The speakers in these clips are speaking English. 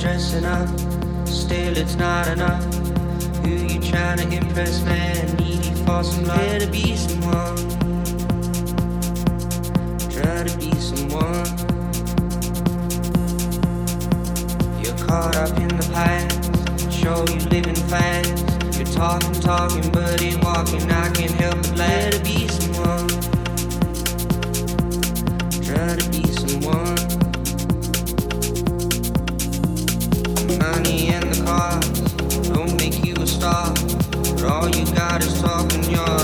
Dressing up, still it's not enough. Who you trying to impress, man? Needy for some love. Here to be someone. Try to be someone. You're caught up in the past. Show you living fast. You're talking, talking, but ain't walking. I can't help but glad to be someone. Try to be all you got is talking, you're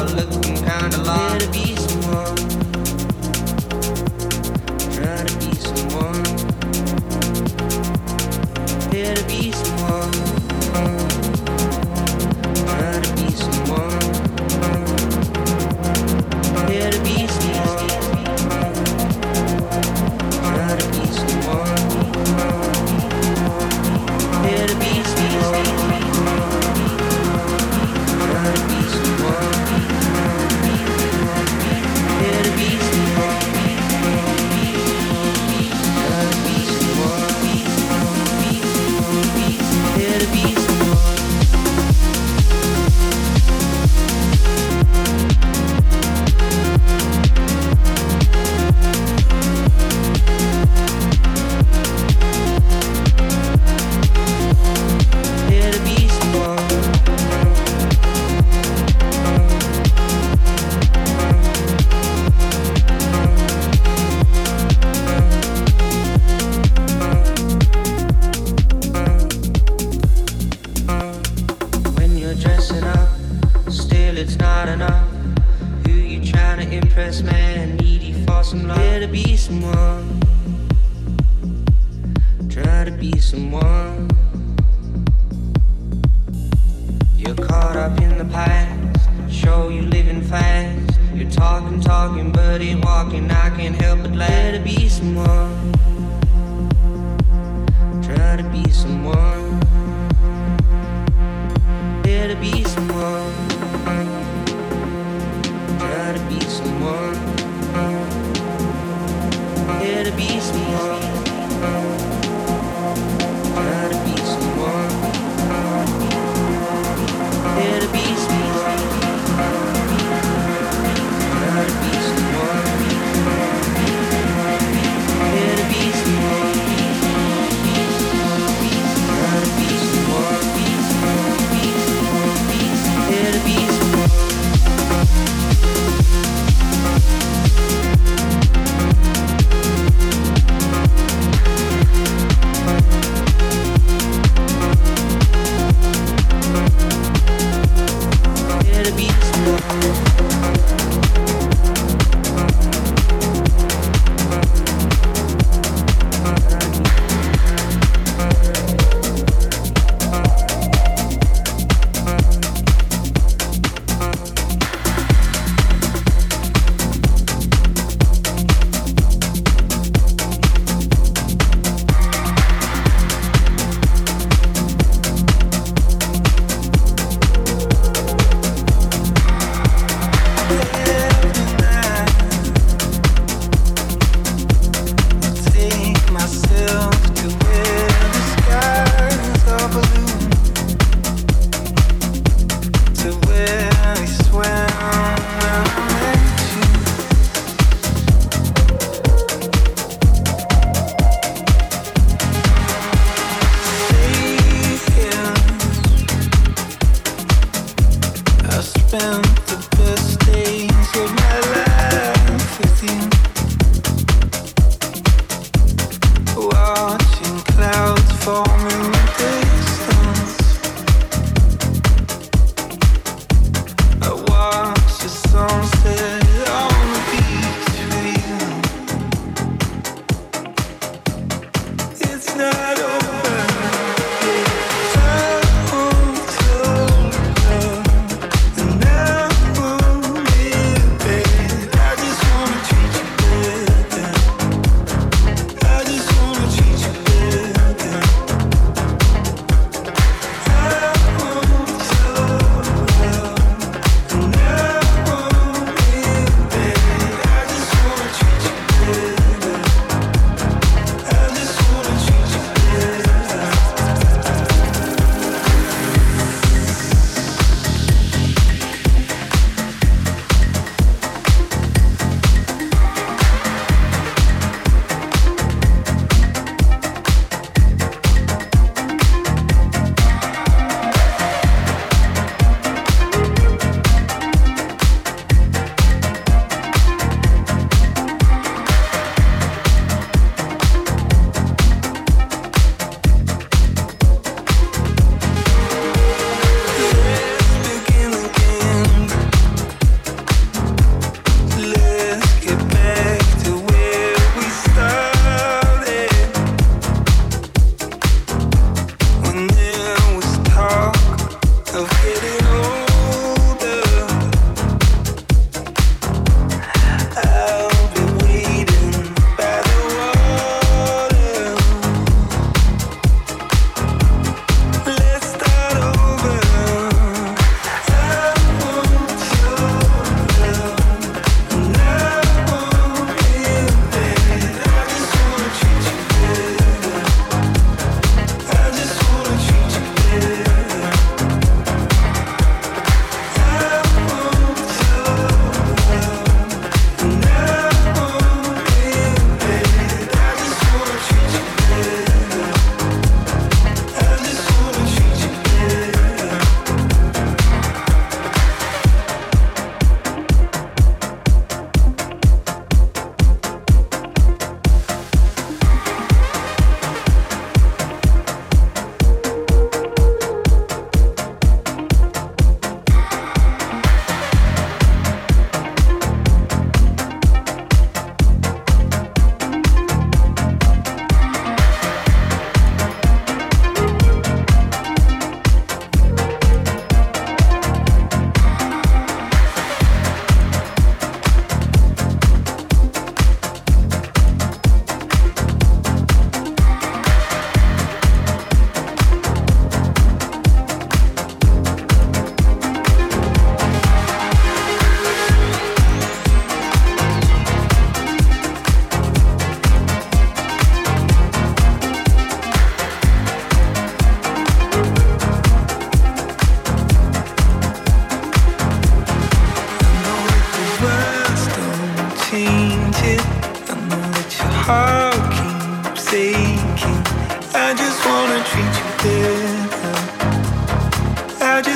not. Who you trying to impress, man? Needy for some love. Here to be someone. Try to be someone. You're caught up in the past. Show you living fast. You're talking, talking, but ain't walking. I can't help but let to be someone. Try to be someone. Here to be someone. Someone. Here to be someone.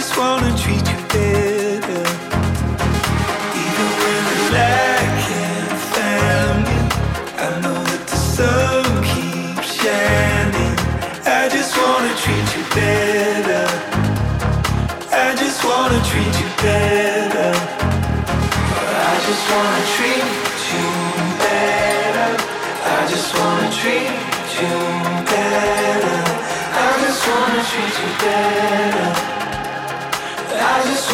just wanna treat you better. Even when I light can't find me, I know that the sun keeps shining. I just wanna treat you better. I just wanna treat you better. I just wanna treat you better. I just wanna treat you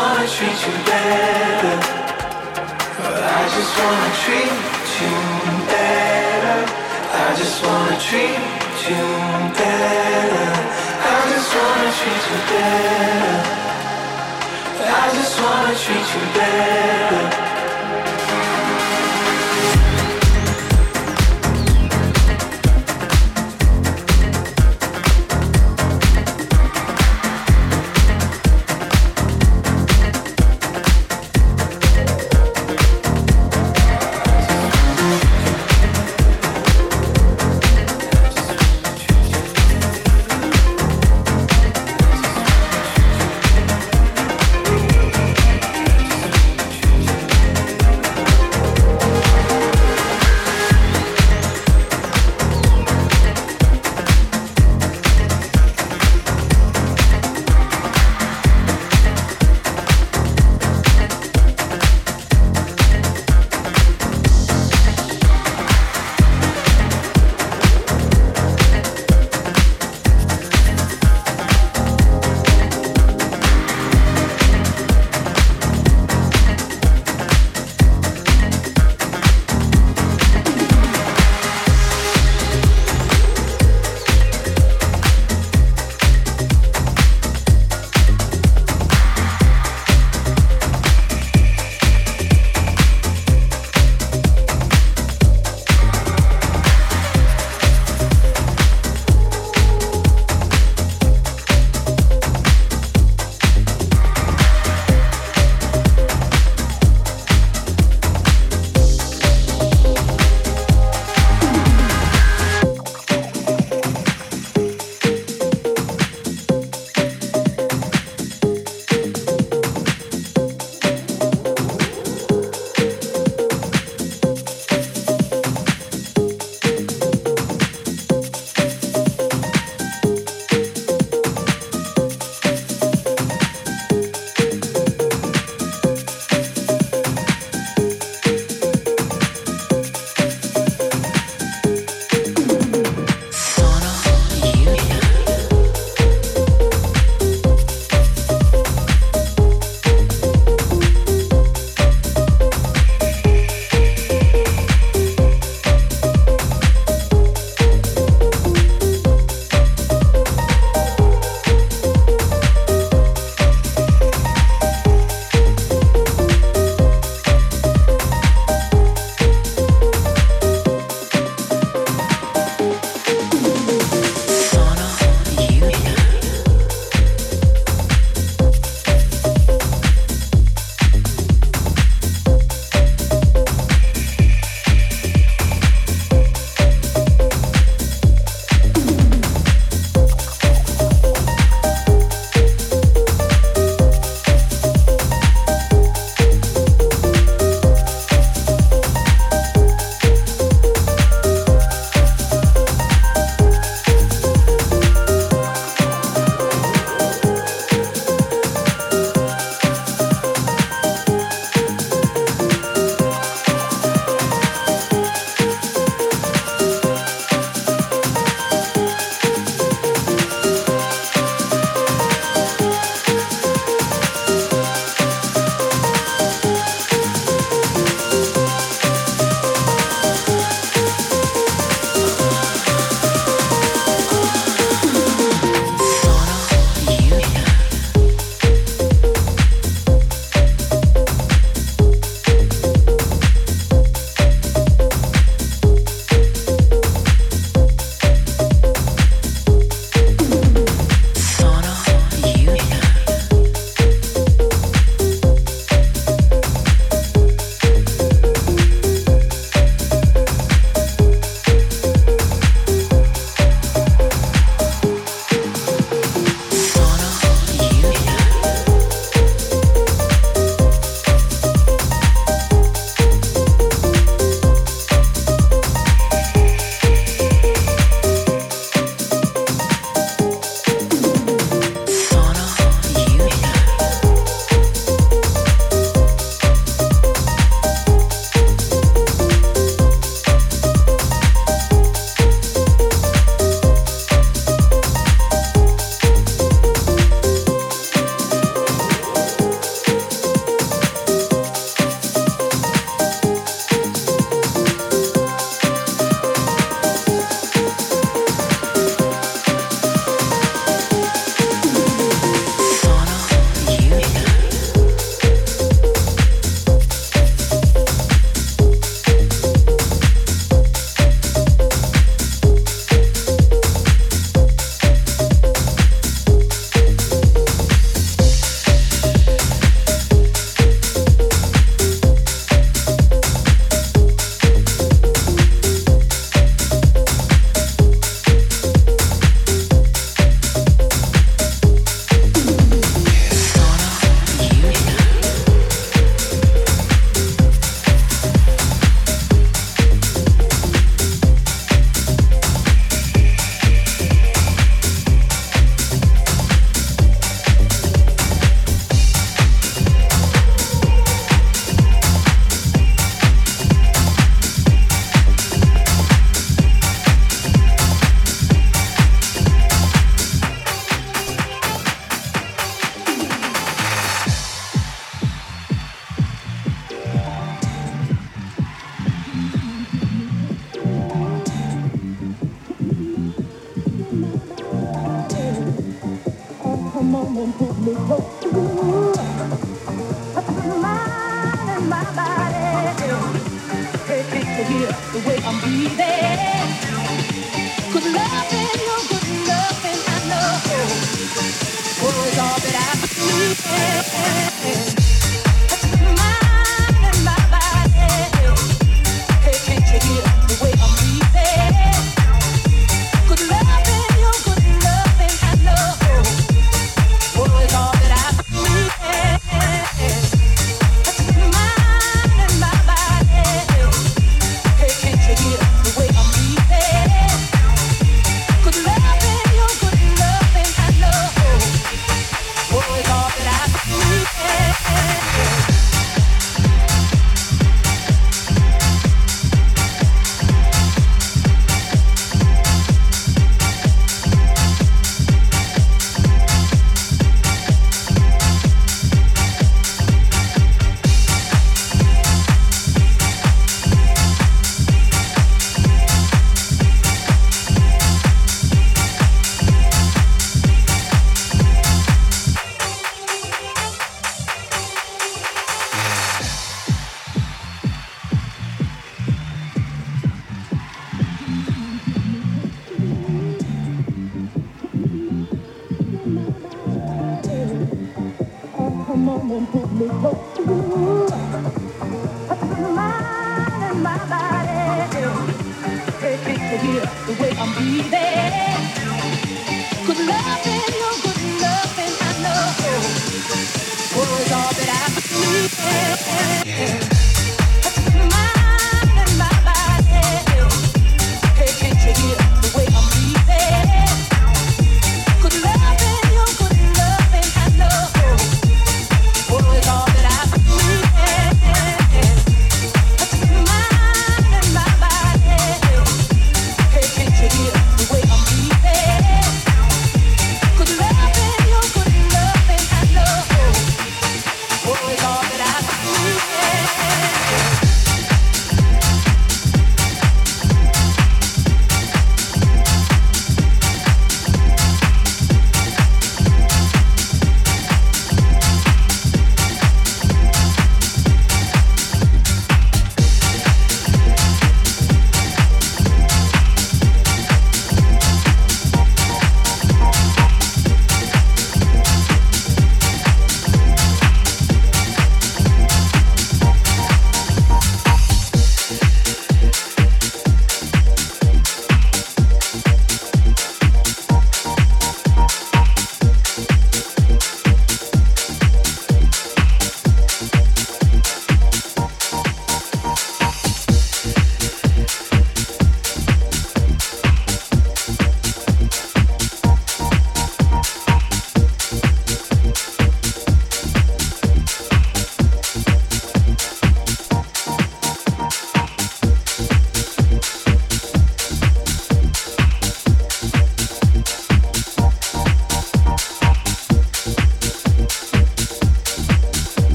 wanna treat you better. I just wanna treat you better. I just wanna treat you better. I just wanna treat you better. I just wanna treat you better.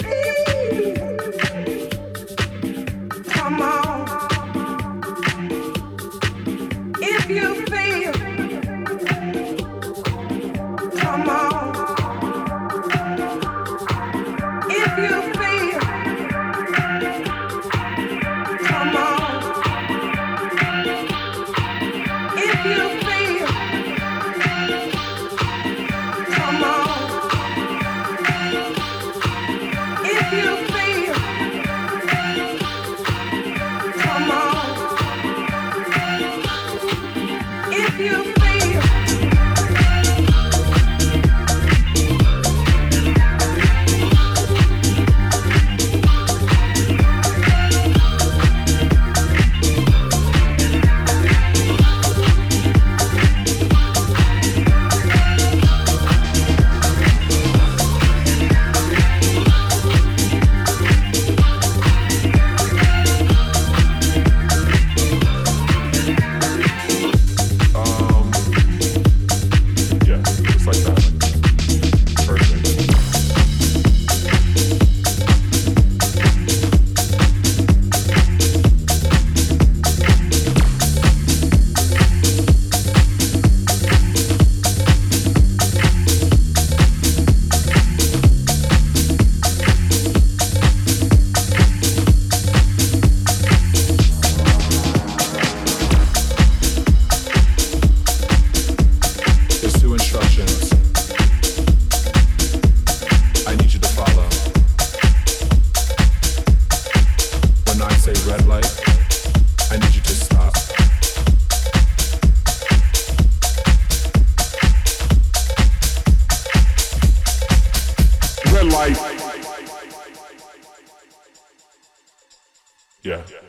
Hey.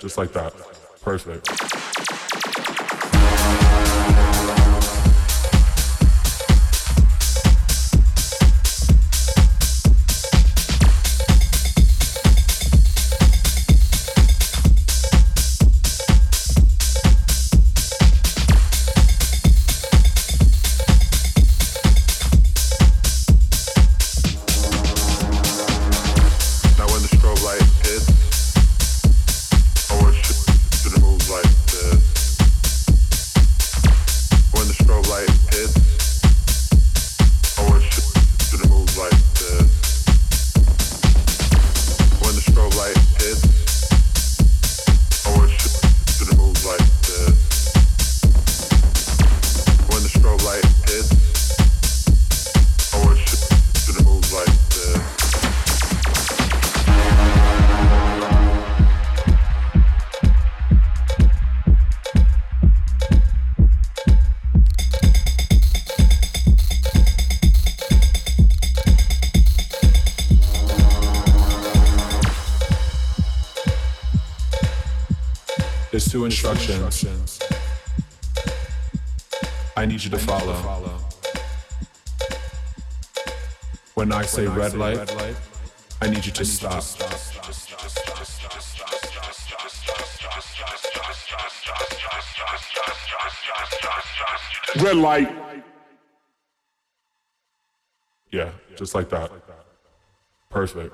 Just like that. Perfect. Instructions I need you to follow. When I say red light, I need you to stop. Red light. Yeah, just like that. Perfect.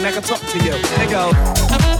an answer machine can talk to you. They go.